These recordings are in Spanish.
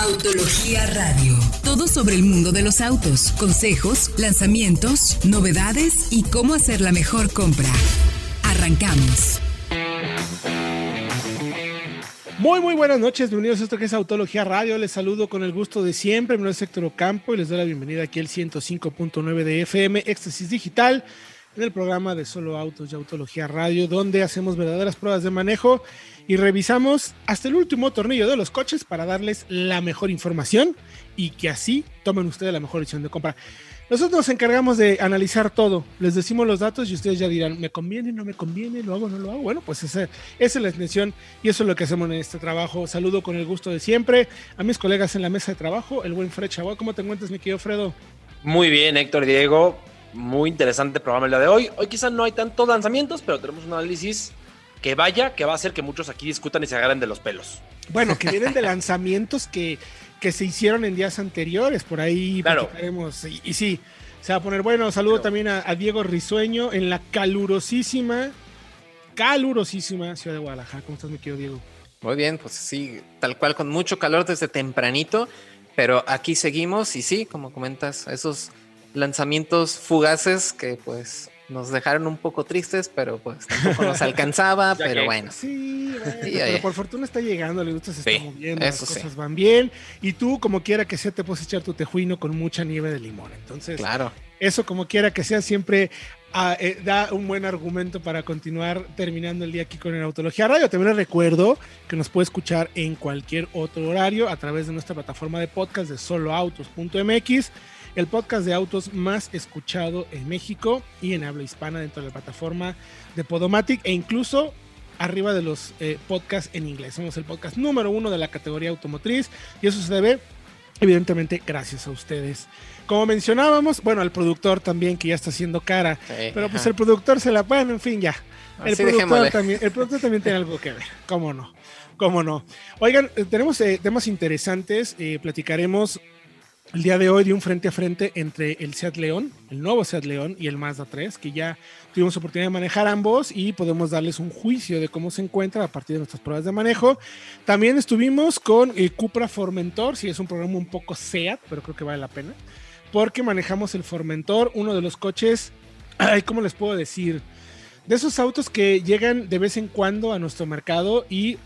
Autología Radio. Todo sobre el mundo de los autos, consejos, lanzamientos, novedades y cómo hacer la mejor compra. Arrancamos. Muy, muy buenas noches. Bienvenidos a esto que es Autología Radio. Les saludo con el gusto de siempre. Mi nombre es Héctor Ocampo y les doy la bienvenida aquí al 105.9 de FM, Éxtasis Digital, en el programa de Solo Autos y Autología Radio, donde hacemos verdaderas pruebas de manejo y revisamos hasta el último tornillo de los coches para darles la mejor información y que así tomen ustedes la mejor decisión de compra. Nosotros nos encargamos de analizar todo, les decimos los datos y ustedes ya dirán, ¿me conviene, no me conviene, lo hago, no lo hago? Bueno, pues esa, esa es la intención y eso es lo que hacemos en este trabajo. Saludo con el gusto de siempre a mis colegas en la mesa de trabajo, el buen Fred Chabot. ¿Cómo te encuentras, mi querido Fredo? Muy bien, Héctor Diego. Muy interesante programa el día de hoy. Hoy quizás no hay tantos lanzamientos, pero tenemos un análisis que vaya, que va a hacer que muchos aquí discutan y se agarren de los pelos. Bueno, que vienen de lanzamientos que, que se hicieron en días anteriores, por ahí Claro. Y, y sí, se va a poner bueno. Saludo Pero- también a, a Diego Risueño en la calurosísima, calurosísima ciudad de Guadalajara. ¿Cómo estás, mi querido Diego? Muy bien, pues sí, tal cual, con mucho calor desde tempranito, pero aquí seguimos y sí, como comentas, esos lanzamientos fugaces que pues nos dejaron un poco tristes, pero pues tampoco nos alcanzaba, pero que- bueno. Sí, bueno, Sí, pero oye. por fortuna está llegando, le gusta, se está Sí, moviendo, las sí. cosas van bien. Y tú, como quiera que sea, te puedes echar tu tejuino con mucha nieve de limón. Entonces, Claro, eso como quiera que sea siempre ah, eh, da un buen argumento para continuar terminando el día aquí con el Autología Radio. También les recuerdo que nos puede escuchar en cualquier otro horario a través de nuestra plataforma de podcast de soloautos.mx, el podcast de autos más escuchado en México y en habla hispana dentro de la plataforma de Podomatic e incluso arriba de los eh, podcasts en inglés. Somos el podcast número uno de la categoría automotriz y eso se debe evidentemente gracias a ustedes. Como mencionábamos, bueno, al productor también que ya está haciendo cara, sí, pero pues ajá. el productor se la, bueno, en fin, ya. El, Así productor también, el productor también tiene algo que ver, cómo no, cómo no. Oigan, eh, tenemos eh, temas interesantes, eh, platicaremos el día de hoy de un frente a frente entre el Seat León, el nuevo Seat León y el Mazda 3, que ya tuvimos oportunidad de manejar ambos y podemos darles un juicio de cómo se encuentra a partir de nuestras pruebas de manejo. También estuvimos con eh, Cupra Formentor, sí es un programa un poco Seat, pero creo que vale la pena, porque manejamos el Formentor, uno de los coches, ¿cómo les puedo decir? De esos autos que llegan de vez en cuando a nuestro mercado y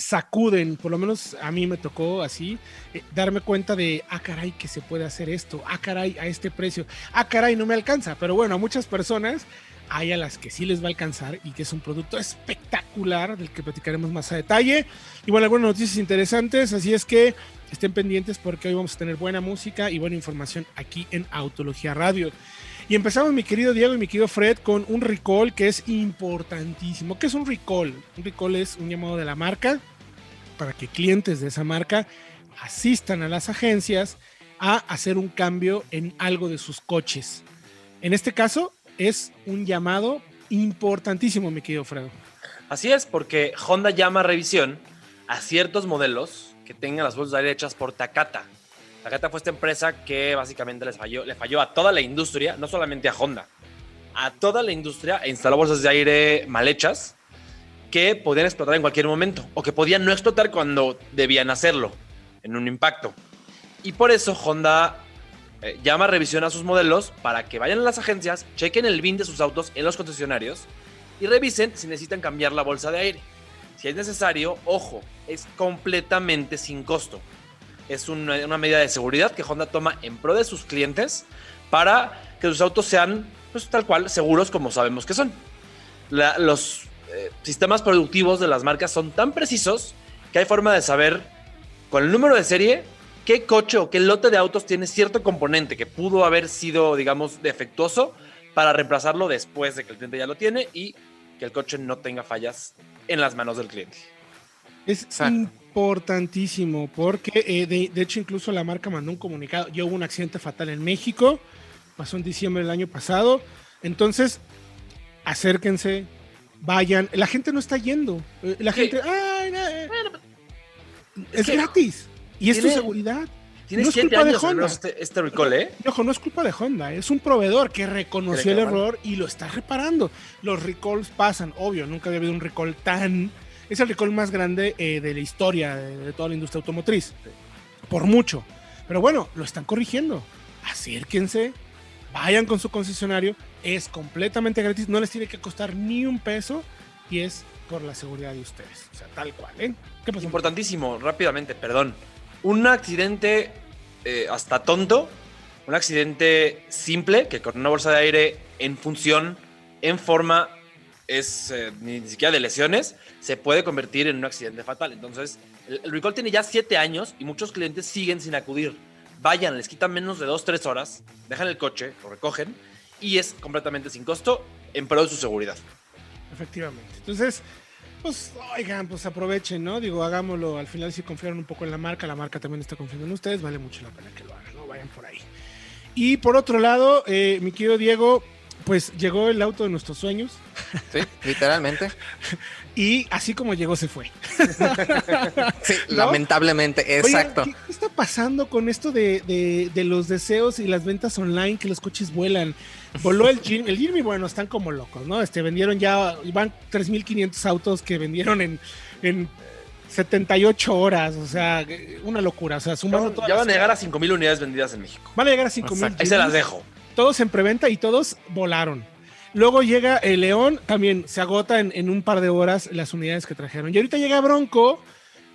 sacuden, por lo menos a mí me tocó así, eh, darme cuenta de, ah, caray, que se puede hacer esto, ah, caray, a este precio, ah, caray, no me alcanza, pero bueno, a muchas personas hay a las que sí les va a alcanzar y que es un producto espectacular del que platicaremos más a detalle. Y bueno, algunas noticias interesantes, así es que estén pendientes porque hoy vamos a tener buena música y buena información aquí en Autología Radio. Y empezamos, mi querido Diego y mi querido Fred, con un recall que es importantísimo. ¿Qué es un recall? Un recall es un llamado de la marca para que clientes de esa marca asistan a las agencias a hacer un cambio en algo de sus coches. En este caso, es un llamado importantísimo, mi querido Fredo. Así es, porque Honda llama a revisión a ciertos modelos que tengan las bolsas de aire hechas por Takata. Takata fue esta empresa que básicamente les falló, le falló a toda la industria, no solamente a Honda, a toda la industria e instaló bolsas de aire mal hechas que podían explotar en cualquier momento o que podían no explotar cuando debían hacerlo en un impacto. Y por eso Honda eh, llama a revisión a sus modelos para que vayan a las agencias, chequen el BIN de sus autos en los concesionarios y revisen si necesitan cambiar la bolsa de aire. Si es necesario, ojo, es completamente sin costo. Es una, una medida de seguridad que Honda toma en pro de sus clientes para que sus autos sean, pues tal cual, seguros como sabemos que son. La- los eh, sistemas productivos de las marcas son tan precisos que hay forma de saber con el número de serie qué coche o qué lote de autos tiene cierto componente que pudo haber sido, digamos, defectuoso para reemplazarlo después de que el cliente ya lo tiene y que el coche no tenga fallas en las manos del cliente. Es Exacto. Importantísimo porque, eh, de, de hecho, incluso la marca mandó un comunicado. Ya hubo un accidente fatal en México, pasó en diciembre del año pasado. Entonces, acérquense, vayan. La gente no está yendo. Eh, La Sí. gente, ay, eh". es gratis. Y es tu seguridad. Tiene No es culpa de años Honda. este, este recall, ¿eh? Ojo, no es culpa de Honda, es un proveedor que reconoció el error y lo está reparando. Los recalls pasan, obvio, nunca había habido un recall tan... Es el recall más grande eh, de la historia de, toda la industria automotriz. por mucho. Pero bueno, lo están corrigiendo. Acérquense, vayan con su concesionario, es completamente gratis, no les tiene que costar ni un peso y es por la seguridad de ustedes. O sea, tal cual, ¿eh? ¿Qué pasó? Importantísimo, rápidamente, perdón. Un accidente eh, hasta tonto, un accidente simple que con una bolsa de aire en función, en forma, es eh, ni, siquiera de lesiones, se puede convertir en un accidente fatal. Entonces, el, el recall tiene ya siete años y muchos clientes siguen sin acudir. Vayan, les quitan menos de dos, tres horas, dejan el coche, lo recogen y es completamente sin costo en pro de su seguridad. Efectivamente. Entonces, pues, oigan, pues aprovechen, ¿no? Digo, hagámoslo. Al final, si confiaron un poco en la marca, la marca también está confiando en ustedes, vale mucho la pena que lo hagan, ¿no? Vayan por ahí. Y por otro lado, eh, mi querido Diego, pues llegó el auto de nuestros sueños. Sí, literalmente. y así como llegó, se fue. sí, ¿No? lamentablemente, exacto. Oye, ¿qué, está pasando con esto de, de, de, los deseos y las ventas online que los coches vuelan? Voló el Jimmy, el Jimmy, bueno, están como locos, ¿no? Este, vendieron ya, van 3.500 autos que vendieron en, en 78 horas, o sea, una locura. O sea, sumando ya, ya van a llegar a 5.000 unidades vendidas en México. Van a llegar a 5.000. Ahí se las dejo. Todos en preventa y todos volaron. Luego llega el León, también se agota en, en, un par de horas las unidades que trajeron. Y ahorita llega Bronco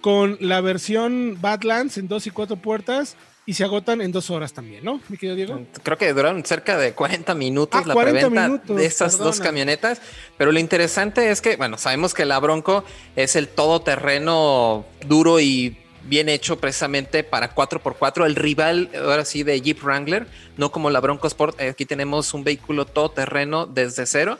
con la versión Badlands en dos y cuatro puertas y se agotan en dos horas también, ¿no, mi querido Diego? Creo que duraron cerca de 40 minutos ah, la 40 preventa minutos, de estas perdona. dos camionetas. Pero lo interesante es que, bueno, sabemos que la Bronco es el todoterreno duro y bien hecho precisamente para 4x4, el rival ahora sí de Jeep Wrangler, no como la Bronco Sport, aquí tenemos un vehículo todoterreno desde cero.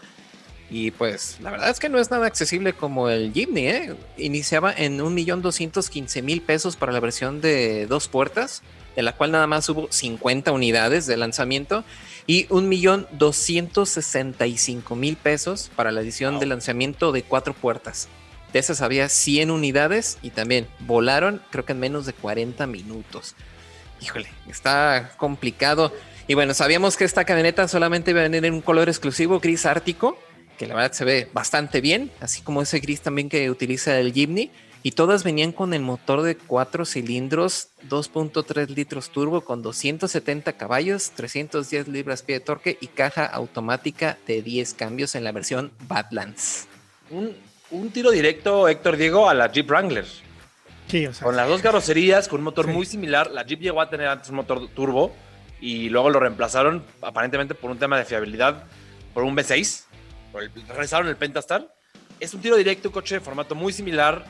Y pues la verdad es que no es nada accesible como el Jimny, ¿eh? Iniciaba en 1.215.000 pesos para la versión de dos puertas, de la cual nada más hubo 50 unidades de lanzamiento, y 1.265.000 pesos para la edición wow. de lanzamiento de cuatro puertas. De esas había 100 unidades y también volaron, creo que en menos de 40 minutos. Híjole, está complicado. Y bueno, sabíamos que esta camioneta solamente iba a venir en un color exclusivo gris ártico, que la verdad se ve bastante bien, así como ese gris también que utiliza el Jimny. Y todas venían con el motor de 4 cilindros, 2.3 litros turbo con 270 caballos, 310 libras-pie de torque y caja automática de 10 cambios en la versión Badlands. Un, un tiro directo, Héctor Diego, a la Jeep Wrangler. Sí, o sea, con las dos carrocerías, con un motor sí. muy similar. La Jeep llegó a tener antes un motor turbo y luego lo reemplazaron aparentemente por un tema de fiabilidad, por un V6. Por el, regresaron el Pentastar. Es un tiro directo, un coche de formato muy similar,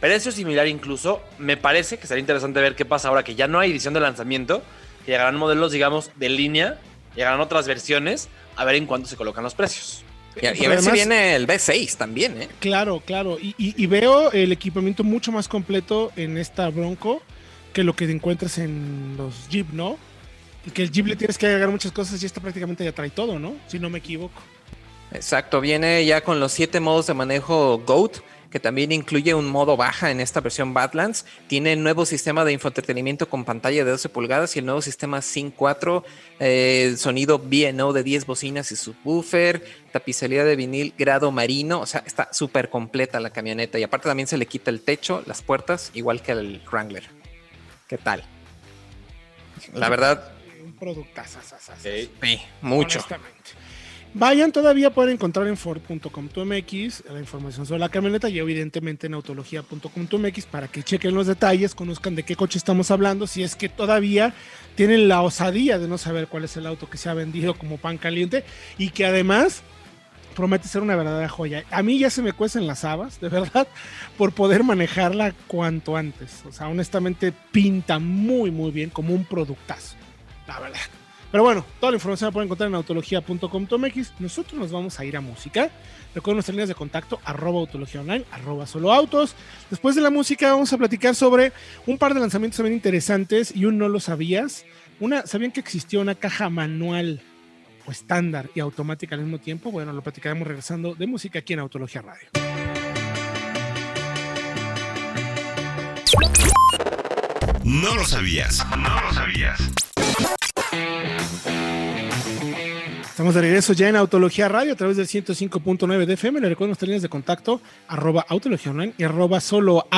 precio similar incluso. Me parece que sería interesante ver qué pasa ahora que ya no hay edición de lanzamiento, que llegarán modelos, digamos, de línea, llegarán otras versiones, a ver en cuánto se colocan los precios. Y, y a ver además, si viene el B6 también, ¿eh? Claro, claro. Y, y, y, veo el equipamiento mucho más completo en esta Bronco que lo que encuentras en los Jeep, ¿no? Y que el Jeep le tienes que agregar muchas cosas y esta prácticamente ya trae todo, ¿no? Si no me equivoco. Exacto, viene ya con los siete modos de manejo GOAT, que también incluye un modo baja en esta versión Badlands. Tiene el nuevo sistema de infoentretenimiento con pantalla de 12 pulgadas y el nuevo sistema Sync 4, eh, sonido B&O de 10 bocinas y subwoofer, tapicería de vinil grado marino, o sea, está súper completa la camioneta y aparte también se le quita el techo, las puertas, igual que el Wrangler. ¿Qué tal? La verdad... Un productazo. Sí, mucho. Vayan, todavía pueden encontrar en Ford.com.mx la información sobre la camioneta y evidentemente en autología.com.mx para que chequen los detalles, conozcan de qué coche estamos hablando, si es que todavía tienen la osadía de no saber cuál es el auto que se ha vendido como pan caliente y que además promete ser una verdadera joya. A mí ya se me cuecen las habas, de verdad, por poder manejarla cuanto antes. O sea, honestamente pinta muy, muy bien como un productazo, la verdad. Pero bueno, toda la información la pueden encontrar en autología.com.mx. Nosotros nos vamos a ir a música. Recuerden nuestras líneas de contacto, arroba autología online, arroba solo autos. Después de la música vamos a platicar sobre un par de lanzamientos también interesantes y un no lo sabías. Una, ¿sabían que existió una caja manual o estándar y automática al mismo tiempo? Bueno, lo platicaremos regresando de música aquí en Autología Radio. No lo sabías. No lo sabías. Estamos de regreso ya en Autología Radio a través del 105.9 de FM. Le recuerdo nuestras líneas de contacto, arroba Autología Online y arroba solo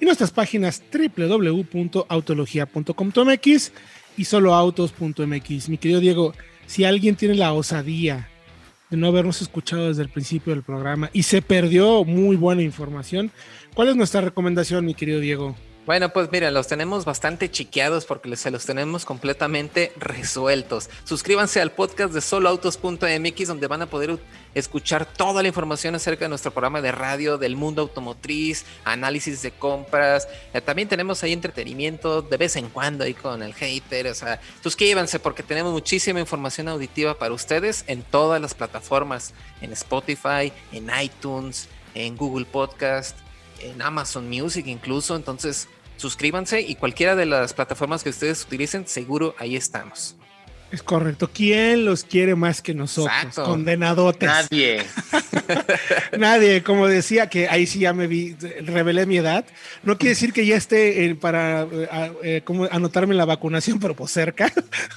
y nuestras páginas www.autologia.com.mx y soloautos.mx. Mi querido Diego, si alguien tiene la osadía de no habernos escuchado desde el principio del programa y se perdió muy buena información, ¿cuál es nuestra recomendación, mi querido Diego? Bueno, pues mira, los tenemos bastante chiqueados porque se los tenemos completamente resueltos. Suscríbanse al podcast de soloautos.mx donde van a poder escuchar toda la información acerca de nuestro programa de radio, del mundo automotriz, análisis de compras. Eh, también tenemos ahí entretenimiento de vez en cuando ahí con el hater. O sea, suscríbanse porque tenemos muchísima información auditiva para ustedes en todas las plataformas, en Spotify, en iTunes, en Google Podcast en Amazon Music incluso. Entonces, suscríbanse y cualquiera de las plataformas que ustedes utilicen, seguro ahí estamos. Es correcto. ¿Quién los quiere más que nosotros? Exacto. Condenadotes. Nadie. Nadie, como decía, que ahí sí ya me vi, revelé mi edad. No quiere decir que ya esté eh, para eh, eh, como anotarme la vacunación, pero pues cerca.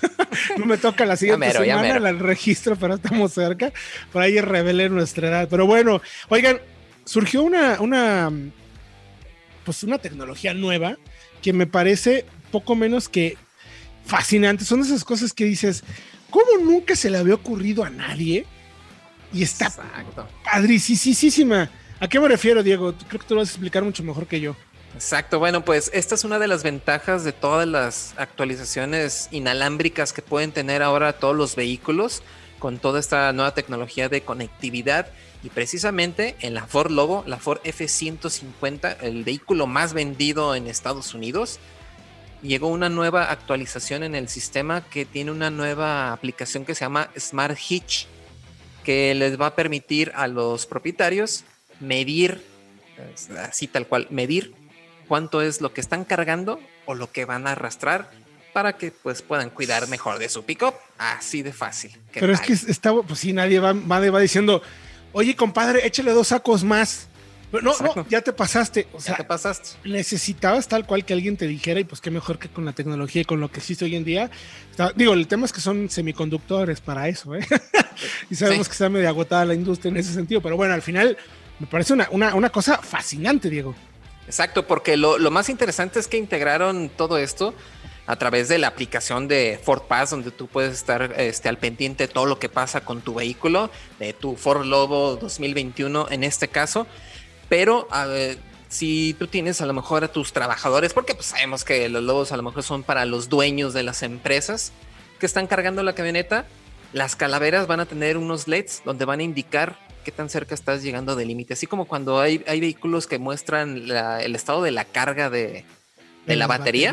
no me toca la siguiente mero, semana el registro, pero estamos cerca. Por ahí revelé nuestra edad. Pero bueno, oigan, surgió una, una, pues una tecnología nueva que me parece poco menos que fascinante. Son esas cosas que dices, ¿cómo nunca se le había ocurrido a nadie? Y está Exacto. padricísima. ¿A qué me refiero, Diego? Creo que tú lo vas a explicar mucho mejor que yo. Exacto, bueno, pues esta es una de las ventajas de todas las actualizaciones inalámbricas que pueden tener ahora todos los vehículos con toda esta nueva tecnología de conectividad y precisamente en la Ford Lobo, la Ford F150, el vehículo más vendido en Estados Unidos, llegó una nueva actualización en el sistema que tiene una nueva aplicación que se llama Smart Hitch, que les va a permitir a los propietarios medir, así tal cual, medir cuánto es lo que están cargando o lo que van a arrastrar para que pues puedan cuidar mejor de su pick-up. Así de fácil. ¿Qué Pero es que está, pues sí, nadie va, va, va diciendo, oye, compadre, échale dos sacos más. Pero no, Exacto. no, ya te pasaste. O ¿Ya sea, te pasaste? necesitabas tal cual que alguien te dijera, y pues qué mejor que con la tecnología y con lo que existe hoy en día. Está- digo, el tema es que son semiconductores para eso, ¿eh? y sabemos Sí. que está medio agotada la industria en ese sentido, pero bueno, al final me parece una, una, una cosa fascinante, Diego. Exacto, porque lo, lo más interesante es que integraron todo esto a través de la aplicación de Ford Pass, donde tú puedes estar este, al pendiente de todo lo que pasa con tu vehículo, de tu Ford Lobo 2021 en este caso. Pero si tú tienes a lo mejor a tus trabajadores, porque pues sabemos que los lobos a lo mejor son para los dueños de las empresas que están cargando la camioneta, las calaveras van a tener unos LEDs donde van a indicar qué tan cerca estás llegando del límite. Así como cuando hay, hay vehículos que muestran la- el estado de la carga de, de la batería.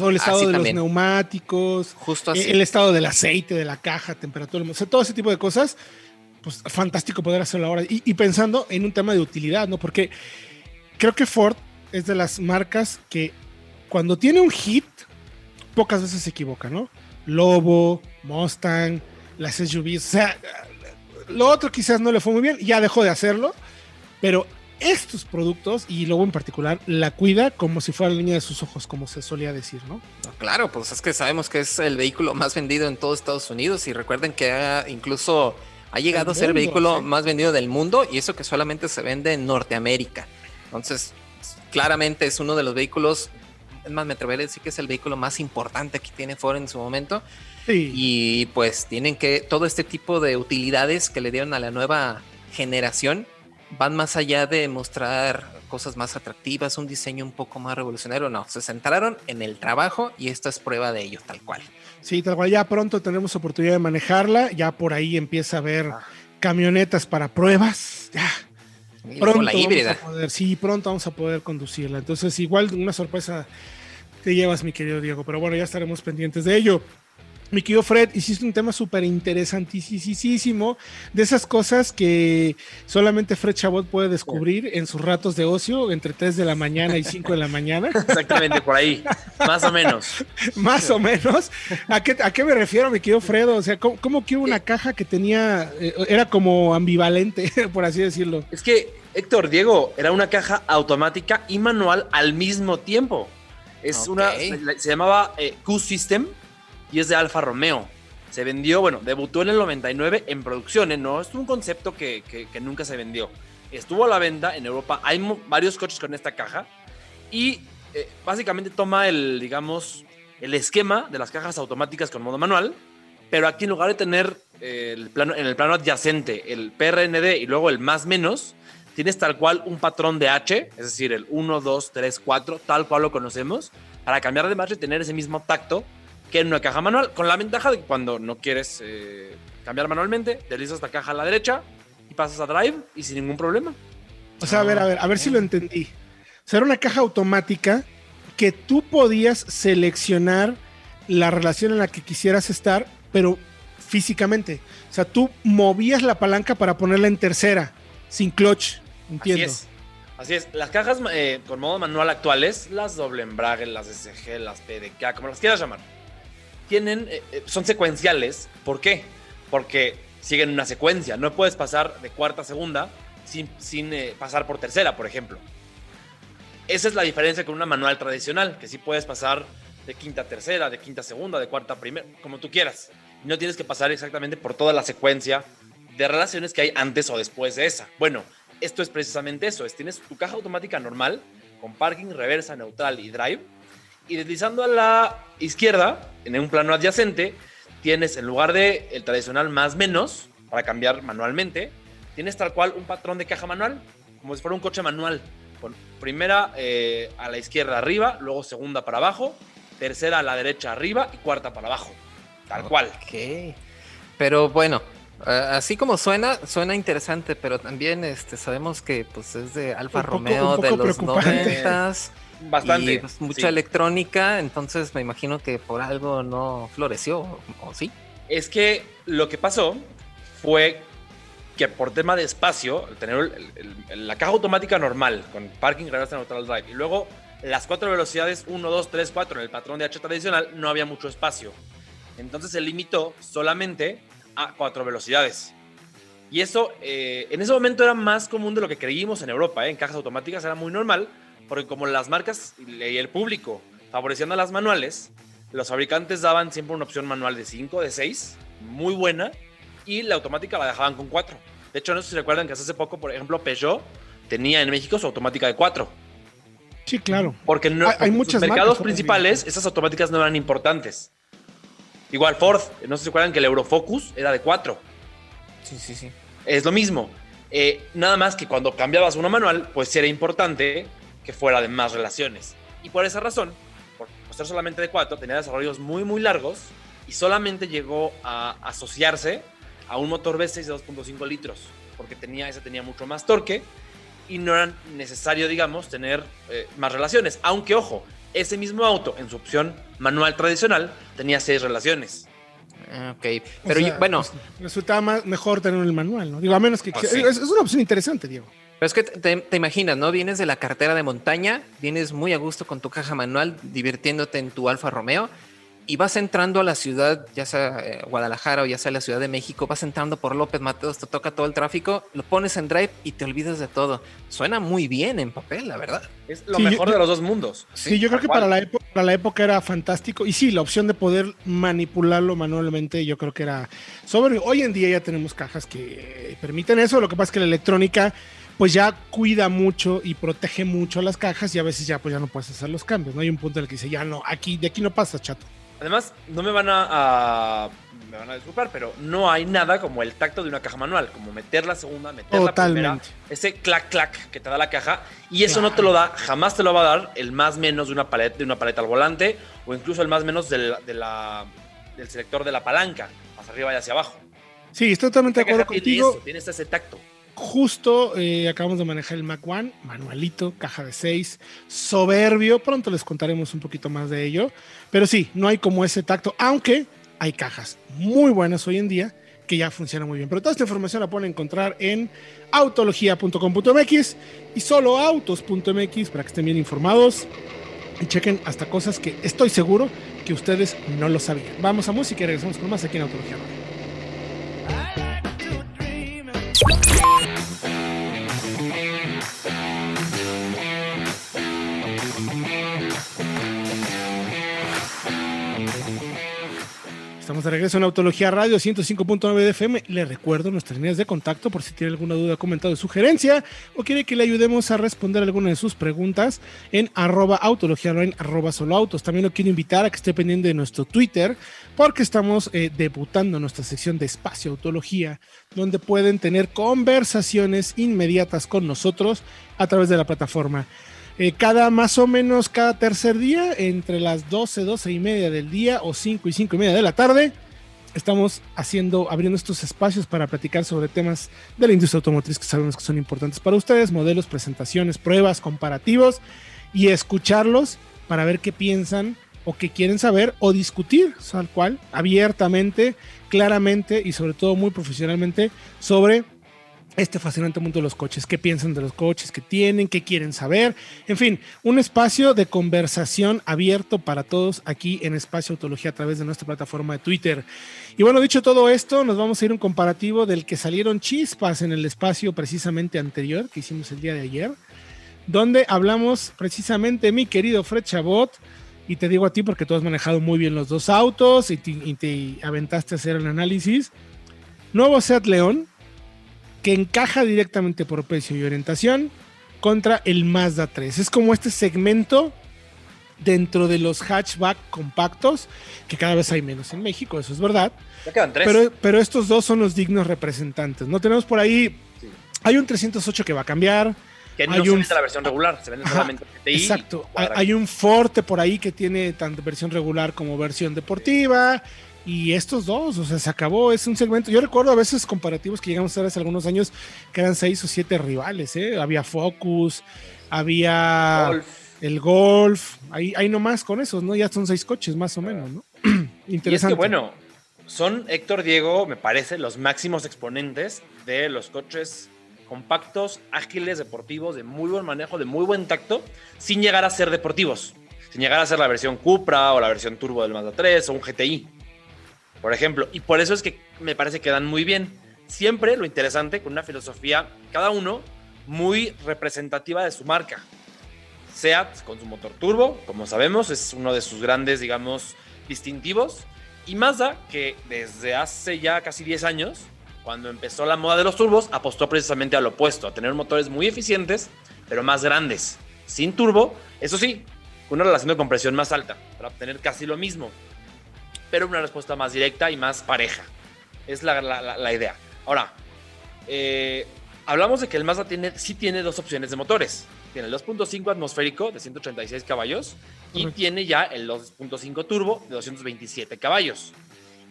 o el estado Así de también. los neumáticos, Justo eh, así. el estado del aceite, de la caja, temperatura, o sea, todo ese tipo de cosas, pues fantástico poder hacerlo ahora. Y, y pensando en un tema de utilidad, ¿no? Porque creo que Ford es de las marcas que cuando tiene un hit, pocas veces se equivoca, ¿no? Lobo, Mustang, las SUVs, o sea, lo otro quizás no le fue muy bien, ya dejó de hacerlo, pero estos productos, y Lobo en particular, la cuida como si fuera la niña de sus ojos, como se solía decir, ¿no? Claro, pues es que sabemos que es el vehículo más vendido en todo Estados Unidos y recuerden que ha- incluso ha llegado a ser el vehículo sí. más vendido del mundo y eso que solamente se vende en Norteamérica. Entonces, claramente es uno de los vehículos, es más, me atreveré a decir que es el vehículo más importante que tiene Ford en su momento Sí. y pues tienen que, todo este tipo de utilidades que le dieron a la nueva generación van más allá de mostrar cosas más atractivas, un diseño un poco más revolucionario, no, se centraron en el trabajo y esta es prueba de ello, tal cual. Sí, tal cual, ya pronto tendremos oportunidad de manejarla, ya por ahí empieza a haber Ah. camionetas para pruebas, ya, Y pronto con la vamos híbrida. a poder, sí, pronto vamos a poder conducirla, entonces igual una sorpresa te llevas, mi querido Diego, pero bueno, ya estaremos pendientes de ello. Mi querido Fred, hiciste un tema súper interesantísimo de esas cosas que solamente Fred Chabot puede descubrir en sus ratos de ocio entre 3 de la mañana y 5 de la mañana. Exactamente, por ahí. Más o menos. Más o menos. ¿A qué, a qué me refiero, mi querido Fredo? O sea, ¿cómo, cómo que hubo una caja que tenía, eh, era como ambivalente, por así decirlo? Es que, Héctor, Diego, era una caja automática y manual al mismo tiempo. Es una, se, se llamaba eh, Q-System y es de Alfa Romeo. Se vendió, bueno, debutó en el 99 en producción, ¿eh? no es un concepto que, que- nunca se vendió. Estuvo a la venta en Europa, hay varios coches con esta caja y eh, básicamente toma el, digamos, el esquema de las cajas automáticas con modo manual, pero aquí en lugar de tener eh, el plano, en el plano adyacente el PRND y luego el más menos, tienes tal cual un patrón de H, es decir, el 1, 2, 3, 4, tal cual lo conocemos, para cambiar de marcha y tener ese mismo tacto que en una caja manual, con la ventaja de que cuando no quieres eh, cambiar manualmente, deslizas la caja a la derecha y pasas a drive y sin ningún problema. O sea, a ver, a ver, a ver si lo entendí. O sea, era una caja automática que tú podías seleccionar la relación en la que quisieras estar, pero físicamente. O sea, tú movías la palanca para ponerla en tercera, sin clutch. Entiendo. Así es. Así es. Las cajas eh, con modo manual actuales, las doble embrague, las SG, las PDK, como las quieras llamar, eh, eh, son secuenciales. ¿Por qué? Porque siguen una secuencia. No puedes pasar de cuarta a segunda sin, sin eh, pasar por tercera, por ejemplo. Esa es la diferencia con una manual tradicional, que sí puedes pasar de quinta a tercera, de quinta a segunda, de cuarta a primera, como tú quieras. No tienes que pasar exactamente por toda la secuencia de relaciones que hay antes o después de esa. Bueno, esto es precisamente eso, es tienes tu caja automática normal con parking, reversa, neutral y drive y deslizando a la izquierda en un plano adyacente tienes en lugar de el tradicional más menos para cambiar manualmente, tienes tal cual un patrón de caja manual, como si fuera un coche manual, con primera eh, a la izquierda arriba, luego segunda para abajo, tercera a la derecha arriba y cuarta para abajo, tal cual. Ok. Pero bueno, eh, así como suena, suena interesante, pero también este, sabemos que pues es de Alfa Un poco- Romeo un de los noventas. Bastante. Y pues, mucha sí. electrónica, entonces me imagino que por algo no floreció, ¿o sí? Es que lo que pasó fue que por tema de espacio, tener el- el- el- la caja automática normal con parking, reversa, neutral, drive, y luego las cuatro velocidades 1, 2, 3, 4 en el patrón de H tradicional, no había mucho espacio. Entonces se limitó solamente a cuatro velocidades. Y eso eh, en ese momento era más común de lo que creímos en Europa. ¿eh? En cajas automáticas era muy normal, porque como las marcas y el público favorecían a las manuales, los fabricantes daban siempre una opción manual de 5, de 6, muy buena, y la automática la dejaban con 4. De hecho, no sé si recuerdan que hace poco, por ejemplo, Peugeot tenía en México su automática de 4. Sí, claro. Porque no, Hay- hay marcas mercados principales, esas automáticas no eran importantes. Igual Ford, no sé si recuerdan que el Eurofocus era de 4. Sí, sí, sí. Es lo mismo. Eh, nada más que cuando cambiabas una manual, pues era importante que fuera de más relaciones. Y por esa razón, por por ser solamente de 4, tenía desarrollos muy, muy largos y solamente llegó a asociarse a un motor V6 de 2.5 litros, porque tenía, ese tenía mucho más torque y no era necesario, digamos, tener eh, más relaciones. Aunque, ojo, ese mismo auto en su opción manual tradicional tenía 6 relaciones. Ah, Ok, O pero sea, yo- bueno, pues, resultaba más, mejor tener el manual, ¿no? Digo, a menos que. Ah, sí. es, es una opción interesante, Diego. Pero es que te, te imaginas, ¿no? Vienes de la carretera de montaña, vienes muy a gusto con tu caja manual, divirtiéndote en tu Alfa Romeo, y vas entrando a la ciudad, ya sea eh, Guadalajara o ya sea la Ciudad de México, vas entrando por López Mateos, te toca todo el tráfico, lo pones en drive y te olvidas de todo. Suena muy bien en papel, la verdad. Es lo Sí, mejor yo- de los dos mundos. Sí, yo creo que para la, época, para la época era fantástico. Y sí, la opción de poder manipularlo manualmente, yo creo que era sobre. Hoy en día ya tenemos cajas que permiten eso. Lo que pasa es que la electrónica, pues ya cuida mucho y protege mucho las cajas y a veces ya, pues ya no puedes hacer los cambios. No hay un punto en el que dice, ya no, aquí, de aquí no pasa, chato. Además, no me van a, a- me van a disculpar, pero no hay nada como el tacto de una caja manual, como meter la segunda, meter la primera, ese clac clac que te da la caja y eso no te lo da, jamás te lo va a dar el más menos de una paleta, de una paleta al volante o incluso el más menos del, de la- del selector de la palanca, hacia arriba y hacia abajo. Sí, estoy totalmente de acuerdo contigo. tiene ese tacto. Justo eh, acabamos de manejar el Mac One, manualito, caja de 6, soberbio. Pronto les contaremos un poquito más de ello. Pero sí, no hay como ese tacto, aunque hay cajas muy buenas hoy en día que ya funcionan muy bien. Pero toda esta información la pueden encontrar en autología.com.mx y solo autos.mx para que estén bien informados y chequen hasta cosas que estoy seguro que ustedes no lo sabían. Vamos a música y regresamos con más aquí en Autología. Thank you. Estamos de regreso en Autología Radio 105.9 de FM. Le recuerdo nuestras líneas de contacto por si tiene alguna duda, comentario, sugerencia o quiere que le ayudemos a responder alguna de sus preguntas en arroba autología en arroba solo autos. También lo quiero invitar a que esté pendiente de nuestro Twitter porque estamos eh, debutando nuestra sección de espacio autología donde pueden tener conversaciones inmediatas con nosotros a través de la plataforma. Eh, cada más o menos cada tercer día, entre las 12, 12 y media del día o 5 y 5 y media de la tarde, estamos haciendo, abriendo estos espacios para platicar sobre temas de la industria automotriz que sabemos que son importantes para ustedes, modelos, presentaciones, pruebas, comparativos y escucharlos para ver qué piensan o qué quieren saber o discutir, tal cual, abiertamente, claramente y sobre todo muy profesionalmente sobre este fascinante mundo de los coches, qué piensan de los coches que tienen, qué quieren saber, en fin, un espacio de conversación abierto para todos aquí en Espacio Autología a través de nuestra plataforma de Twitter. Y bueno, dicho todo esto, nos vamos a ir a un comparativo del que salieron chispas en el espacio precisamente anterior que hicimos el día de ayer, donde hablamos precisamente, mi querido Fred Chabot, y te digo a ti porque tú has manejado muy bien los dos autos y te, aventaste a hacer el análisis. Nuevo Seat León, que encaja directamente por precio y orientación contra el Mazda 3. Es como este segmento dentro de los hatchback compactos, que cada vez hay menos en México, eso es verdad. Ya quedan tres. Pero, pero estos dos son los dignos representantes. No tenemos por ahí, hay un 308 que va a cambiar. que no hay se un- vende la versión regular, se vende Ajá, solamente GTI. Exacto. hay un Forte por ahí que tiene tanto versión regular como versión deportiva. Y estos dos, o sea, se acabó. Es un segmento. Yo recuerdo a veces comparativos que llegamos a hacer hace algunos años que eran seis o siete rivales. ¿eh? Había Focus, había Golf. el Golf. Ahí, ahí nomás con esos, ¿no? Ya son seis coches más o menos, ¿no? Y es Interesante. que bueno, son Héctor Diego, me parece, los máximos exponentes de los coches compactos, ágiles, deportivos, de muy buen manejo, de muy buen tacto, sin llegar a ser deportivos. Sin llegar a ser la versión Cupra o la versión Turbo del Mazda 3 o un GTI, por ejemplo. Y por eso es que me parece que dan muy bien. Siempre lo interesante, con una filosofía, cada uno muy representativa de su marca. Seat con su motor turbo, como sabemos, es uno de sus grandes, digamos, distintivos. Y Mazda, que desde hace ya casi 10 años, cuando empezó la moda de los turbos, apostó precisamente al opuesto, a tener motores muy eficientes, pero más grandes, sin turbo, eso sí, con una relación de compresión más alta, para obtener casi lo mismo, pero una respuesta más directa y más pareja. Es la, la- la- idea. Ahora, eh, hablamos de que el Mazda tiene, sí tiene dos opciones de motores. Tiene el 2.5 atmosférico de 136 caballos y Correcto. tiene ya el 2.5 turbo de 227 caballos.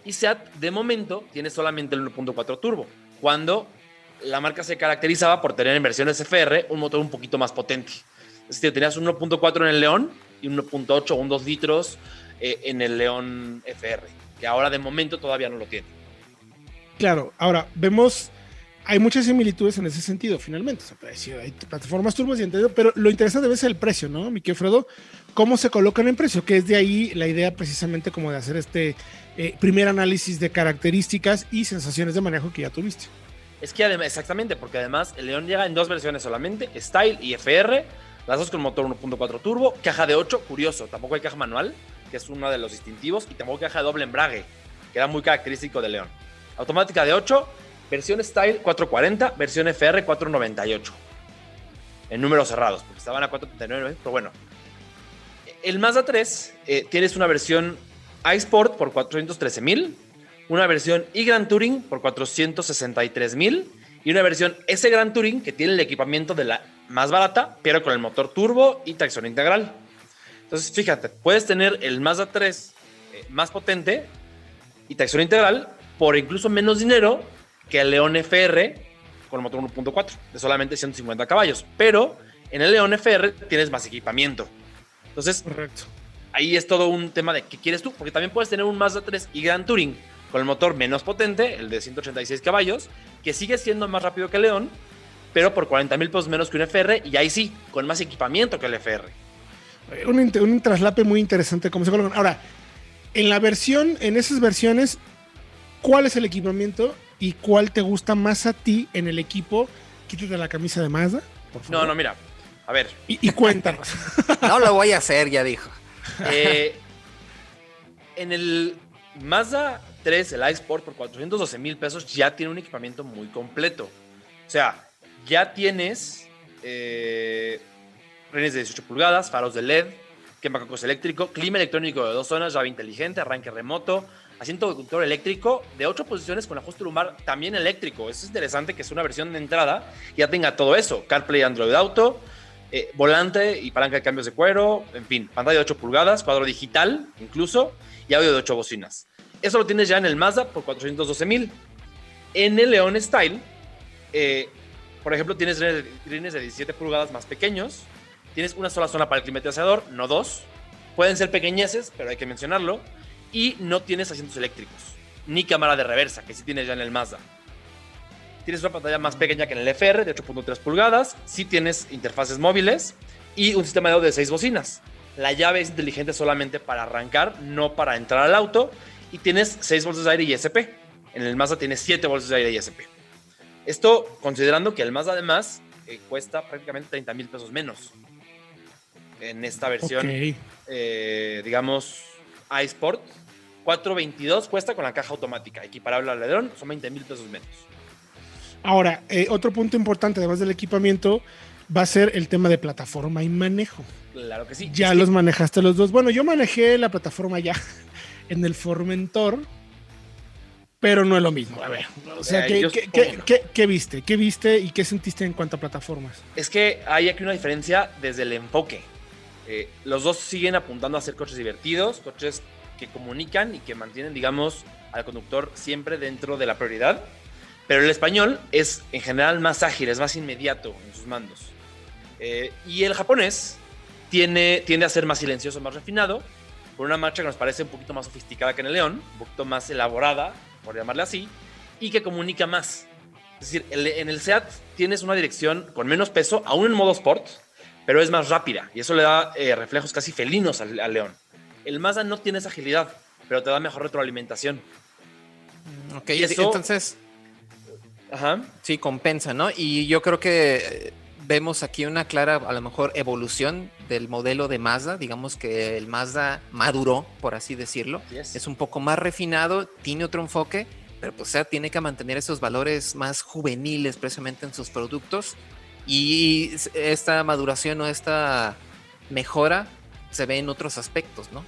Y SEAT de momento tiene solamente el 1.4 turbo, cuando la marca se caracterizaba por tener en versiones FR un motor un poquito más potente. Es decir, tenías un 1.4 en el León y un 1.8 o un 2 litros eh, en el León FR, que ahora de momento todavía no lo tiene. Claro, ahora vemos, hay muchas similitudes en ese sentido, finalmente. O sea, pues, sí, hay plataformas turbos y entendido, pero lo interesante es el precio, ¿no, mi querido Fredo? ¿Cómo se colocan en precio? Que es de ahí la idea precisamente como de hacer este eh, primer análisis de características y sensaciones de manejo que ya tuviste. Es que además, exactamente, porque además el León llega en dos versiones solamente, Style y FR, las dos con motor 1.4 turbo, caja de 8, curioso, tampoco hay caja manual, que es uno de los distintivos, y tampoco caja de doble embrague, que era muy característico de León. Automática de 8, versión Style 440, versión FR 498. En números cerrados, porque estaban a 439, pero bueno. El Mazda 3 eh, tienes una versión iSport por 413 mil, una versión e Grand Touring por 463 mil y una versión S Grand Touring que tiene el equipamiento de la más barata, pero con el motor turbo y tracción integral. Entonces, fíjate, puedes tener el Mazda 3 eh, más potente y tracción integral por incluso menos dinero que el León FR con el motor 1.4 de solamente 150 caballos, pero en el León FR tienes más equipamiento. Entonces, Correcto. ahí es todo un tema de qué quieres tú, porque también puedes tener un Mazda 3 y Grand Touring con el motor menos potente, el de 186 caballos, que sigue siendo más rápido que el León, pero por 40 mil pesos menos que un FR, y ahí sí, con más equipamiento que el FR. Un, traslape muy interesante cómo se colocan. Ahora, en la versión, en esas versiones, ¿cuál es el equipamiento y cuál te gusta más a ti en el equipo? Quítate la camisa de Mazda, por favor. No, no, mira, a ver, Y, y cuéntanos. No lo voy a hacer, ya dijo. eh, en el Mazda 3, el iSport, por 412 mil pesos, ya tiene un equipamiento muy completo. O sea, ya tienes eh, frenes de 18 pulgadas, faros de LED, quemacocos eléctrico, clima electrónico de dos zonas, llave inteligente, arranque remoto, asiento conductor eléctrico de ocho posiciones con ajuste lumbar también eléctrico. Es interesante que es una versión de entrada y ya tenga todo eso. CarPlay Android Auto, eh, volante y palanca de cambios de cuero, en fin, pantalla de 8 pulgadas, cuadro digital incluso y audio de 8 bocinas. Eso lo tienes ya en el Mazda por 412 mil. En el León Style, eh, por ejemplo, tienes rines de 17 pulgadas más pequeños, tienes una sola zona para el climatizador, no dos. Pueden ser pequeñeces, pero hay que mencionarlo. Y no tienes asientos eléctricos, ni cámara de reversa, que sí tienes ya en el Mazda. Tienes una pantalla más pequeña que en el FR, de 8.3 pulgadas. Sí tienes interfaces móviles y un sistema de audio de 6 bocinas. La llave es inteligente solamente para arrancar, no para entrar al auto. Y tienes 6 bolsas de aire y ISP. En el Mazda tienes 7 bolsas de aire y ISP. Esto considerando que el Mazda además eh, cuesta prácticamente 30 mil pesos menos. En esta versión, eh, digamos, iSport. 422 cuesta con la caja automática, equiparable al Ledrón, son 20 mil pesos menos. Ahora, eh, otro punto importante, además del equipamiento, va a ser el tema de plataforma y manejo. Claro que sí. Ya los manejaste los dos. Bueno, yo manejé la plataforma ya en el Formentor, pero no es lo mismo. A ver, o sea, Eh, ¿qué, yo qué- supongo qué- que no. qué- qué viste? ¿Qué viste y qué sentiste en cuanto a plataformas? Es que hay aquí una diferencia desde el enfoque. Eh, los dos siguen apuntando a ser coches divertidos, coches que comunican y que mantienen, digamos, al conductor siempre dentro de la prioridad. Pero el español es en general más ágil, es más inmediato en sus mandos. Eh, y el japonés tiene, tiende a ser más silencioso, más refinado, con una marcha que nos parece un poquito más sofisticada que en el León, un poquito más elaborada, por llamarle así, y que comunica más. Es decir, en el SEAT tienes una dirección con menos peso, aún en modo sport, pero es más rápida y eso le da eh, reflejos casi felinos al, al León. El Mazda no tiene esa agilidad, pero te da mejor retroalimentación. Ok, Y eso- entonces Ajá. sí compensa, ¿no? Y yo creo que eh, vemos aquí una clara, a lo mejor, evolución del modelo de Mazda. Digamos que el Mazda maduró, por así decirlo. Es un poco más refinado, tiene otro enfoque, pero pues o sea, tiene que mantener esos valores más juveniles precisamente en sus productos. Y esta maduración o esta mejora se ve en otros aspectos, ¿no?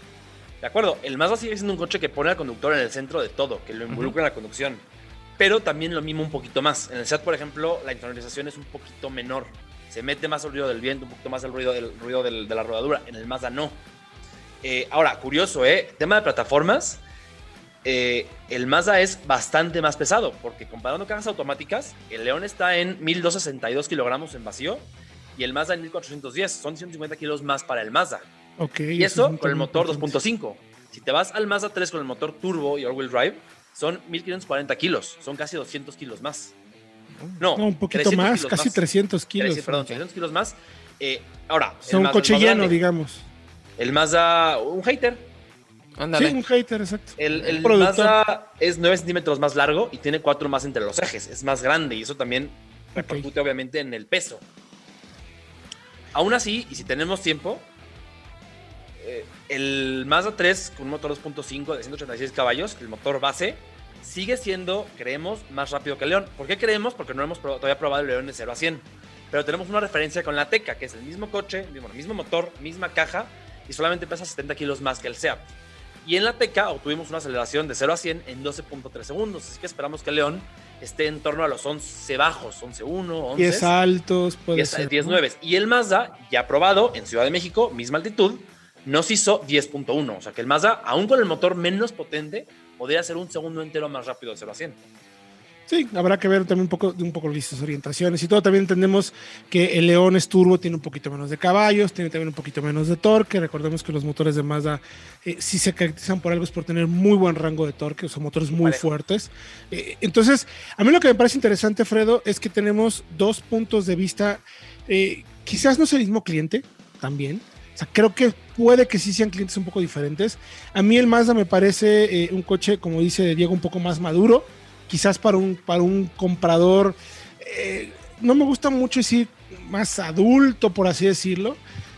De acuerdo, el Mazda sigue siendo un coche que pone al conductor en el centro de todo, que lo involucra en la conducción. Pero también lo mima un poquito más. En el SEAT, por ejemplo, la insonorización es un poquito menor. Se mete más el ruido del viento, un poquito más el ruido, del, ruido del- de la rodadura. En el Mazda no. Eh, ahora, curioso, ¿eh? Tema de plataformas. Eh, el Mazda es bastante más pesado, porque comparando cajas automáticas, el León está en 1262 kilogramos en vacío y el Mazda en 1410. Son 150 kilos más para el Mazda. Ok. Y es eso con el motor importante. 2.5. Si te vas al Mazda 3 con el motor turbo y all-wheel drive, son 1540 kilos. Son casi 200 kilos más. No, No, un poquito 300 más, casi 300 kilos. 300, perdón, 300 kilos más. Eh, ahora, sea, un coche más lleno, digamos. El Mazda, un hater. Ándale. Sí, un hater, exacto. El, el. Mazda es 9 centímetros más largo y tiene 4 más entre los ejes. Es más grande y eso también repercute obviamente en el peso. Aún así, y si tenemos tiempo, eh, el Mazda 3 con un motor 2.5 de 186 caballos, el motor base, sigue siendo, creemos, más rápido que el León. ¿Por qué creemos? Porque no hemos probado- todavía probado el León de 0 a 100. Pero tenemos una referencia con la Teca, que es el mismo coche, mismo, mismo motor, misma caja, y solamente pesa 70 kilos más que el Seat. Y en la Teca obtuvimos una aceleración de 0 a 100 en 12.3 segundos. Así que esperamos que el León esté en torno a los 11 bajos, 11.1, 11. 10 altos, puede 10, ser. 10 ¿no? 9. Y el Mazda, ya probado en Ciudad de México, misma altitud, nos hizo 10.1. O sea que el Mazda, aún con el motor menos potente, podría ser un segundo entero más rápido de 0 a 100. Sí, habrá que ver también un poco, un poco las orientaciones y todo. También entendemos que el León es turbo, tiene un poquito menos de caballos, tiene también un poquito menos de torque. Recordemos que los motores de Mazda, eh, si se caracterizan por algo, es por tener muy buen rango de torque, son motores muy fuertes. Eh, entonces, a mí lo que me parece interesante, Fredo, es que tenemos dos puntos de vista. eh, quizás no es el mismo cliente, también. O sea, creo que puede que sí sean clientes un poco diferentes. A mí el Mazda me parece eh, un coche, como dice Diego, un poco más maduro quizás para un, para un comprador, eh, no me gusta mucho decir más adulto, por así decirlo.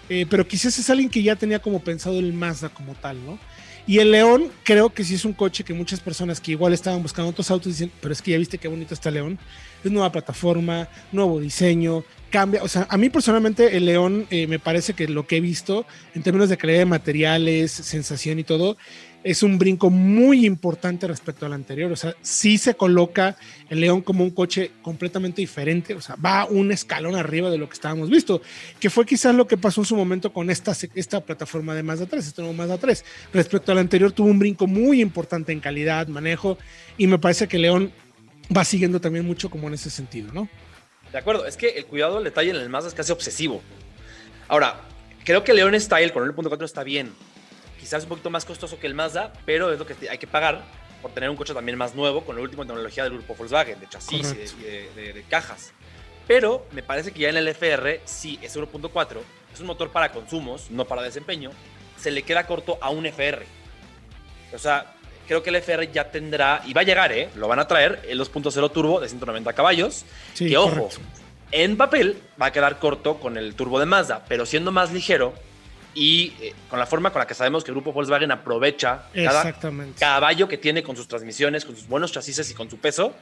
eh, pero quizás es alguien que ya tenía como pensado el Mazda como tal, ¿no? Y el León creo que sí es un coche que muchas personas que igual estaban buscando otros autos dicen, pero es que ya viste qué bonito está León. Es nueva plataforma, nuevo diseño, cambia. O sea, a mí personalmente el León eh, me parece que lo que he visto en términos de calidad de materiales, sensación y todo, es un brinco muy importante respecto al anterior. O sea, sí se coloca el León como un coche completamente diferente. O sea, va un escalón arriba de lo que estábamos visto, que fue quizás lo que pasó en su momento con esta, esta plataforma de Mazda 3, este nuevo Mazda 3. Respecto al anterior, tuvo un brinco muy importante en calidad, manejo, y me parece que León va siguiendo también mucho como en ese sentido, ¿no? De acuerdo, es que el cuidado del detalle en el Mazda es casi obsesivo. Ahora, creo que León Style con el 1.4 está bien quizás un poquito más costoso que el Mazda, pero es lo que hay que pagar por tener un coche también más nuevo con la última tecnología del grupo Volkswagen, de chasis y de, cajas. Pero me parece que ya en el FR, sí, es 1.4, es un motor para consumos, no para desempeño, se le queda corto a un FR. O sea, creo que el FR ya tendrá, y va a llegar, ¿eh? Lo van a traer, el 2.0 turbo de 190 caballos, que ojo, en papel va a quedar corto con el turbo de Mazda, pero siendo más ligero, y eh, con la forma con la que sabemos que el grupo Volkswagen aprovecha cada caballo que tiene con sus transmisiones, con sus buenos chasis y con su peso,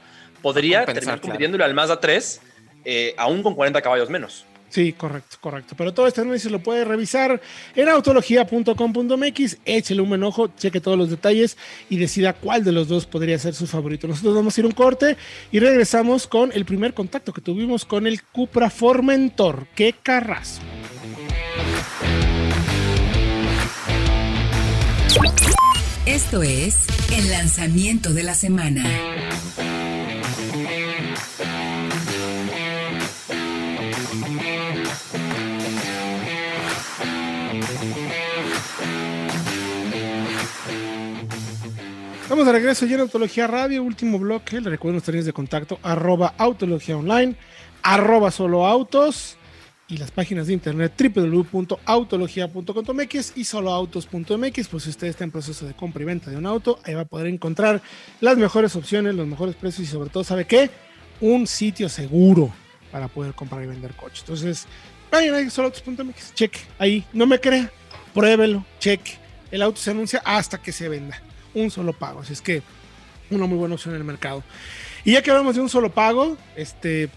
podría terminar compitiéndole al Mazda 3 eh, aún con 40 caballos menos. Sí, correcto, correcto. Pero todo este análisis lo puede revisar en autología.com.mx. Échele un ojo, cheque todos los detalles y decida cuál de los dos podría ser su favorito. Nosotros vamos a ir un corte y regresamos con el primer contacto que tuvimos con el Cupra Formentor. ¡Qué carrazo! Esto es el lanzamiento de la semana. Estamos de regreso ya en Autología Radio, último bloque. Le recuerdo nuestras líneas de contacto, arroba Autología Online, arroba Solo Autos y las páginas de internet www.autologia.com.mx y soloautos.mx. Pues si usted está en proceso de compra y venta de un auto, ahí va a poder encontrar las mejores opciones, los mejores precios y sobre todo, ¿sabe qué? Un sitio seguro para poder comprar y vender coches. Entonces, vayan a soloautos.mx, cheque, ahí, no me crea, pruébelo, cheque. El auto se anuncia hasta que se venda. Un solo pago. Así es que una muy buena opción en el mercado. Y ya que hablamos de un solo pago, este,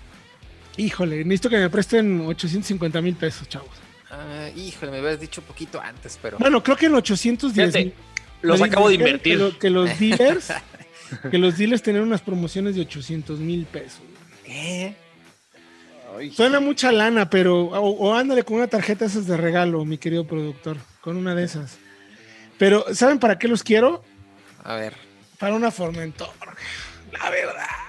Híjole, necesito que me presten 850 mil pesos, chavos. Ah, híjole, me habías dicho un poquito antes, pero. Bueno, creo que en 810 mil. Los acabo de invertir. Que, los dealers, que los dealers tienen unas promociones de 800 mil pesos. ¿Eh? Suena mucha lana, pero. O, ándale con una tarjeta esas de regalo, mi querido productor. Con una de esas. Pero, ¿saben para qué los quiero? A ver. Para una Formentor. La verdad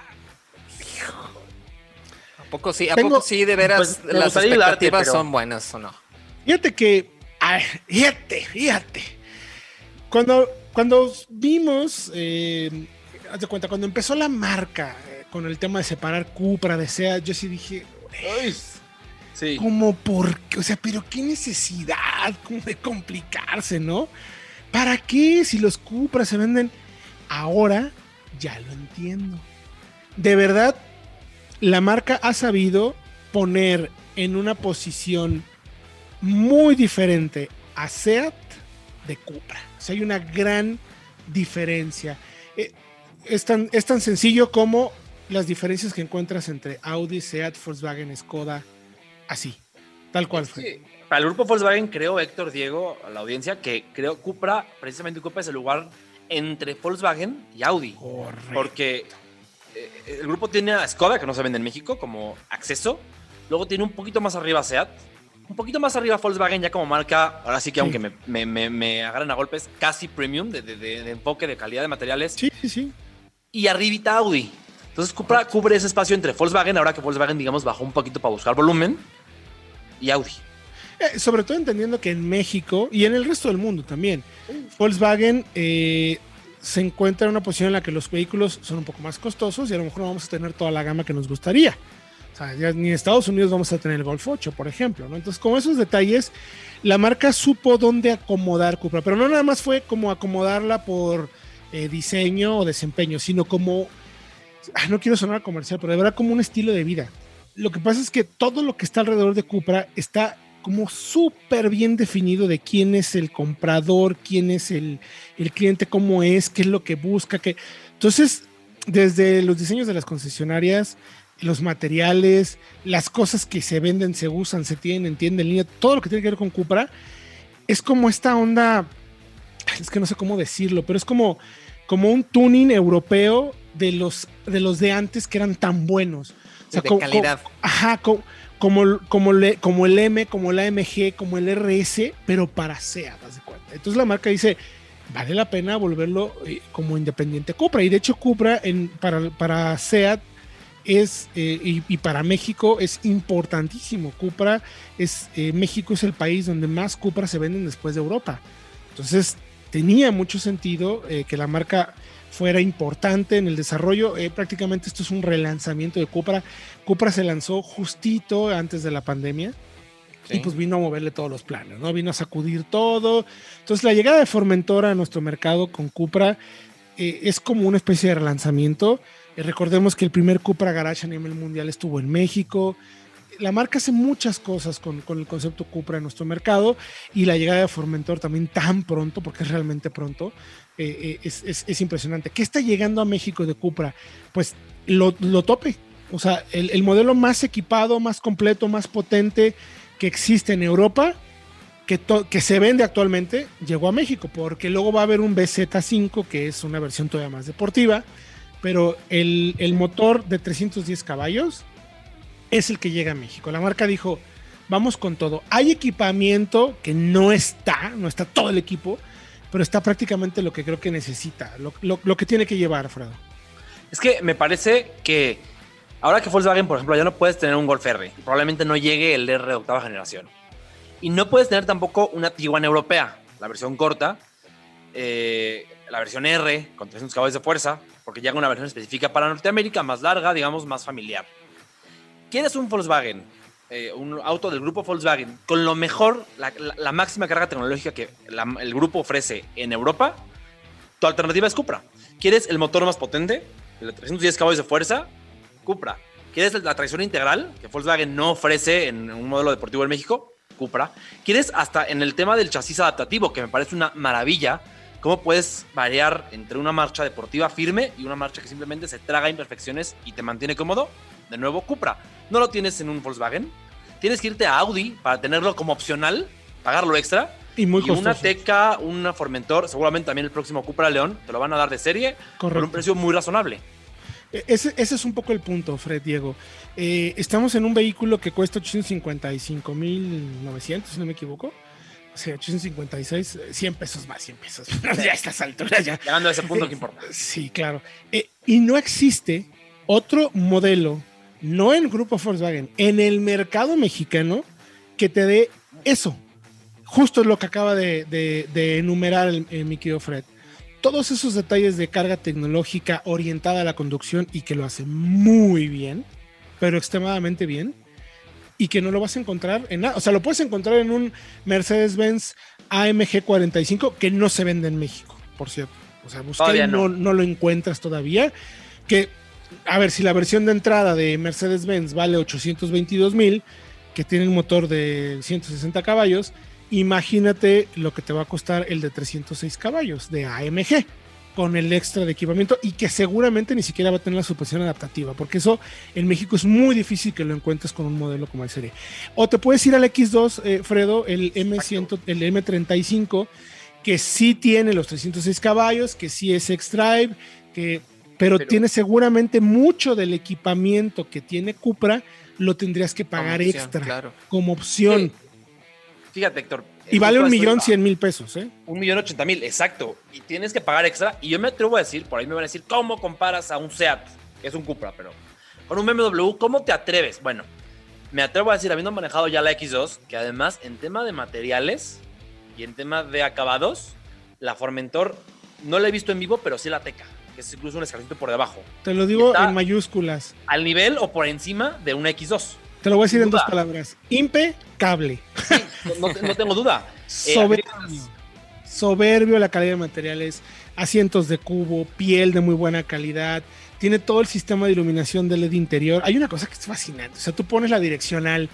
poco sí? ¿A poco sí de veras pues, las expectativas son buenas o no? Fíjate que, fíjate, fíjate. Cuando, cuando vimos, eh, haz de cuenta, cuando empezó la marca eh, con el tema de separar Cupra de SEAT, yo sí dije, sí. como por qué, o sea, pero qué necesidad como de complicarse, ¿no? ¿Para qué si los Cupra se venden ahora? Ya lo entiendo. De verdad, la marca ha sabido poner en una posición muy diferente a SEAT de Cupra. O sea, hay una gran diferencia. Eh, es, tan, es tan sencillo como las diferencias que encuentras entre Audi, SEAT, Volkswagen, Skoda, así, tal cual fue. Para el grupo Volkswagen creo, Héctor, Diego, a la audiencia, que creo Cupra, precisamente Cupra es el lugar entre Volkswagen y Audi. Correcto. Porque el grupo tiene a Skoda, que no se vende en México, como acceso. Luego tiene un poquito más arriba Seat. Un poquito más arriba Volkswagen ya como marca, ahora sí que aunque me, me, me, agarren a golpes, casi premium de, de, enfoque, de calidad de materiales. Sí, sí, sí. Y arribita Audi. Entonces cubre ese espacio entre Volkswagen, ahora que Volkswagen, digamos, bajó un poquito para buscar volumen, y Audi. Eh, sobre todo entendiendo que en México y en el resto del mundo también, Volkswagen eh, se encuentra en una posición en la que los vehículos son un poco más costosos y a lo mejor no vamos a tener toda la gama que nos gustaría. O sea, ni en Estados Unidos vamos a tener el Golf 8, por ejemplo. Entonces, con esos detalles, la marca supo dónde acomodar Cupra, pero no nada más fue como acomodarla por eh, diseño o desempeño, sino como, ah, no quiero sonar comercial, pero de verdad como un estilo de vida. Lo que pasa es que todo lo que está alrededor de Cupra está como súper bien definido de quién es el comprador, quién es el, el cliente, cómo es, qué es lo que busca. Qué... Entonces, desde los diseños de las concesionarias, los materiales, las cosas que se venden, se usan, se tienen, entienden en línea, todo lo que tiene que ver con Cupra, es como esta onda, es que no sé cómo decirlo, pero es como, como un tuning europeo de los, de los de antes que eran tan buenos. O sea, de como, calidad. Como, ajá, como, como, como, le, como, el M, como el AMG, como el RS, pero para SEAT, haz de cuenta. Entonces la marca dice, vale la pena volverlo eh, como independiente Cupra. Y de hecho Cupra en, para, para SEAT es, eh, y, para México es importantísimo. Cupra es, eh, México es el país donde más Cupra se venden después de Europa. Entonces tenía mucho sentido que la marca fuera importante en el desarrollo. Eh, prácticamente esto es un relanzamiento de Cupra. Cupra se lanzó justito antes de la pandemia. Sí. Y pues vino a moverle todos los planes, ¿no? Vino a sacudir todo. Entonces la llegada de Formentora a nuestro mercado con Cupra eh, es como una especie de relanzamiento. Eh, recordemos que el primer Cupra Garage a nivel mundial estuvo en México. La marca hace muchas cosas con, con, el concepto Cupra en nuestro mercado y la llegada de Formentor también tan pronto, porque es realmente pronto, eh, eh, es, es, es, impresionante. ¿Qué está llegando a México de Cupra? Pues lo, lo tope. O sea, el, el, modelo más equipado, más completo, más potente que existe en Europa, que, que, se vende actualmente, llegó a México, porque luego va a haber un BZ5, que es una versión todavía más deportiva, pero el, el motor de 310 caballos es el que llega a México. La marca dijo, vamos con todo. Hay equipamiento que no está, no está todo el equipo, pero está prácticamente lo que creo que necesita, lo, lo, lo que tiene que llevar, Fredo. Es que me parece que ahora que Volkswagen, por ejemplo, ya no puedes tener un Golf R, probablemente no llegue el R de octava generación. Y no puedes tener tampoco una Tiguan europea, la versión corta, eh, la versión R con 300 caballos de fuerza, porque llega una versión específica para Norteamérica, más larga, digamos, más familiar. ¿Quieres un Volkswagen, eh, un auto del grupo Volkswagen, con lo mejor, la, máxima carga tecnológica que el grupo ofrece en Europa? Tu alternativa es Cupra. ¿Quieres el motor más potente? El de 310 caballos de fuerza, Cupra. ¿Quieres la tracción integral que Volkswagen no ofrece en un modelo deportivo en México? Cupra. ¿Quieres hasta en el tema del chasis adaptativo, que me parece una maravilla? ¿Cómo puedes variar entre una marcha deportiva firme y una marcha que simplemente se traga imperfecciones y te mantiene cómodo? De nuevo, Cupra. No lo tienes en un Volkswagen. Tienes que irte a Audi para tenerlo como opcional, pagarlo extra. Y, muy y una Teca, una Formentor, seguramente también el próximo Cupra León, te lo van a dar de serie Correcto. por un precio muy razonable. Ese, ese, es un poco el punto, Fred Diego. Eh, estamos en un vehículo que cuesta 855.900, si no me equivoco. O sea, 856, 100 pesos más, 100 pesos. ya a estas alturas ya. Llegando a ese punto que importa. Sí, claro. Eh, y no existe otro modelo, no en el grupo Volkswagen, en el mercado mexicano que te dé eso. Justo es lo que acaba de, de, de enumerar el, el, mi querido Fred todos esos detalles de carga tecnológica orientada a la conducción y que lo hace muy bien, pero extremadamente bien, y que no lo vas a encontrar en nada. O sea, lo puedes encontrar en un Mercedes-Benz AMG 45 que no se vende en México, por cierto. O sea, no. no. no lo encuentras todavía. Que, a ver, si la versión de entrada de Mercedes-Benz vale 822 mil, que tiene un motor de 160 caballos, imagínate lo que te va a costar el de 306 caballos de AMG con el extra de equipamiento y que seguramente ni siquiera va a tener la suspensión adaptativa, porque eso en México es muy difícil que lo encuentres con un modelo como el serie. O te puedes ir al X2, eh, Fredo, el M100, el M35, que sí tiene los 306 caballos, que sí es X-Drive, que, pero, pero, tiene seguramente mucho del equipamiento que tiene Cupra, lo tendrías que pagar opción, extra claro. como opción. Sí Fíjate, Héctor. Y vale un millón cien mil pesos, ¿eh? Un millón ochenta mil, exacto. Y tienes que pagar extra. Y yo me atrevo a decir, por ahí me van a decir, ¿cómo comparas a un SEAT, que es un Cupra, pero con un BMW, ¿cómo te atreves? Bueno, me atrevo a decir, habiendo manejado ya la X2, que además en tema de materiales y en tema de acabados, la Formentor no la he visto en vivo, pero sí la Teca, que es incluso un escalito por debajo. Te lo digo en mayúsculas. Al nivel o por encima de una X2. Te lo voy a decir en dos palabras. Impecable. Sí, no, no, tengo duda. Soberbio. Eh, Soberbio la calidad de materiales, asientos de cubo, piel de muy buena calidad. Tiene todo el sistema de iluminación de LED interior. Hay una cosa que es fascinante. O sea, tú pones la direccional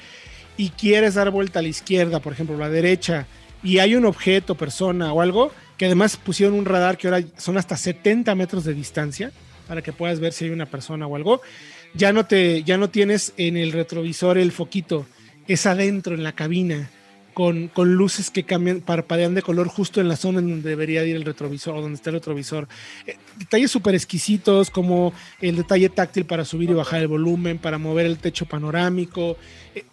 y quieres dar vuelta a la izquierda, por ejemplo, a la derecha, y hay un objeto, persona o algo, que además pusieron un radar que ahora son hasta 70 metros de distancia para que puedas ver si hay una persona o algo, ya no te, ya no tienes en el retrovisor el foquito, es adentro en la cabina. Con, con, luces que cambian, parpadean de color justo en la zona en donde debería ir el retrovisor o donde está el retrovisor. Eh, detalles súper exquisitos como el detalle táctil para subir y bajar el volumen, para mover el techo panorámico, eh,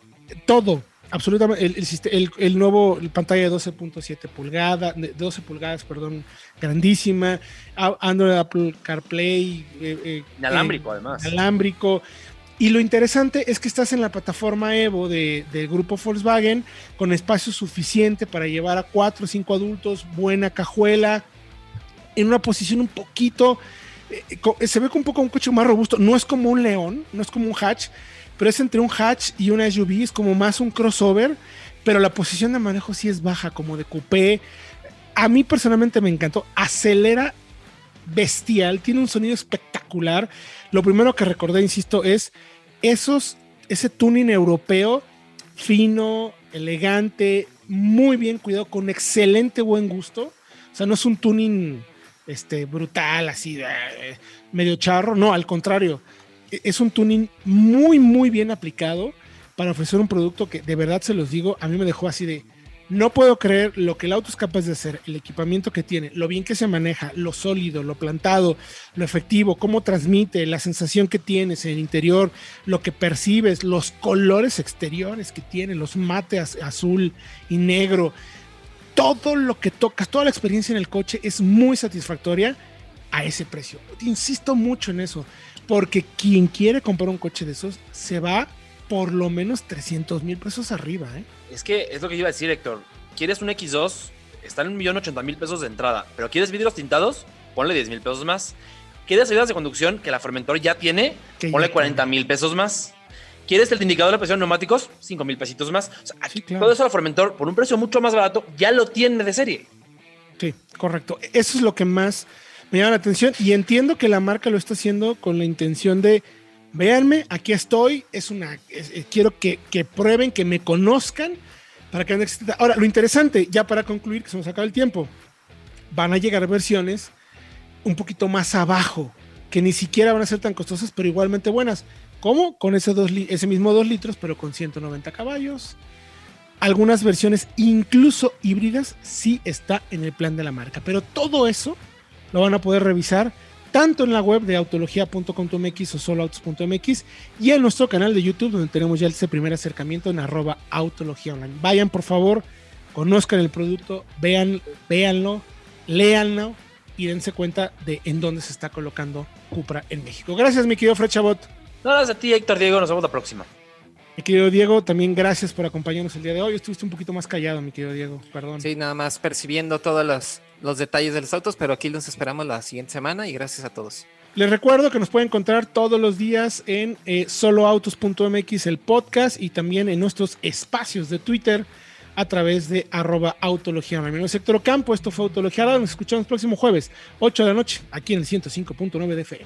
todo, absolutamente. El, el, el, nuevo pantalla de 12.7 pulgadas, 12 pulgadas, perdón, grandísima. Android Apple CarPlay. Eh, inalámbrico, además. Inalámbrico. Y lo interesante es que estás en la plataforma Evo de, del grupo Volkswagen con espacio suficiente para llevar a cuatro o cinco adultos, buena cajuela, en una posición un poquito, eh, se ve como un poco un coche más robusto, no es como un león, no es como un hatch, pero es entre un hatch y una SUV, es como más un crossover, pero la posición de manejo sí es baja, como de coupé. A mí personalmente me encantó, acelera bestial, tiene un sonido espectacular. Lo primero que recordé, insisto, es esos, ese tuning europeo fino, elegante, muy bien cuidado, con excelente buen gusto. O sea, no es un tuning este, brutal, así, eh, medio charro, no, al contrario, es un tuning muy, muy bien aplicado para ofrecer un producto que de verdad se los digo, a mí me dejó así de, no puedo creer lo que el auto es capaz de hacer, el equipamiento que tiene, lo bien que se maneja, lo sólido, lo plantado, lo efectivo, cómo transmite, la sensación que tienes en el interior, lo que percibes, los colores exteriores que tiene, los mates azul y negro. Todo lo que tocas, toda la experiencia en el coche es muy satisfactoria a ese precio. Insisto mucho en eso, porque quien quiere comprar un coche de esos se va por lo menos 300 mil pesos arriba. ¿eh? Es que es lo que iba a decir, Héctor. ¿Quieres un X2? Están en un millón ochenta mil pesos de entrada. Pero ¿quieres vidrios tintados? Ponle 10 mil pesos más. ¿Quieres ayudas de conducción que la Formentor ya tiene? Ponle 40 mil pesos más. ¿Quieres el indicador de presión neumáticos? 5 mil pesitos más. O sea, aquí, Todo eso la Formentor, por un precio mucho más barato, ya lo tiene de serie. Sí, correcto. Eso es lo que más me llama la atención. Y entiendo que la marca lo está haciendo con la intención de véanme, aquí estoy, es una, eh, quiero que, prueben, que me conozcan, para que Ahora, lo interesante, ya para concluir, que se nos acaba el tiempo, van a llegar versiones un poquito más abajo, que ni siquiera van a ser tan costosas, pero igualmente buenas. ¿Cómo? Con ese, dos ese mismo 2 litros, pero con 190 caballos. Algunas versiones, incluso híbridas, sí está en el plan de la marca. Pero todo eso lo van a poder revisar tanto en la web de autología.com.mx o soloautos.mx y en nuestro canal de YouTube donde tenemos ya ese primer acercamiento en arroba autología online. Vayan por favor, conozcan el producto, vean, véanlo, léanlo y dense cuenta de en dónde se está colocando Cupra en México. Gracias mi querido Fred Chabot. No, gracias a ti Héctor Diego, nos vemos la próxima. Mi querido Diego, también gracias por acompañarnos el día de hoy. Estuviste un poquito más callado, mi querido Diego, perdón. Sí, nada más percibiendo todos los, los detalles de los autos, pero aquí los esperamos la siguiente semana y gracias a todos. Les recuerdo que nos pueden encontrar todos los días en eh, soloautos.mx, el podcast, y también en nuestros espacios de Twitter a través de arroba autología. Mi nombre es Héctor Campo, esto fue Autología. Nos escuchamos el próximo jueves, 8 de la noche, aquí en el 105.9 de FM.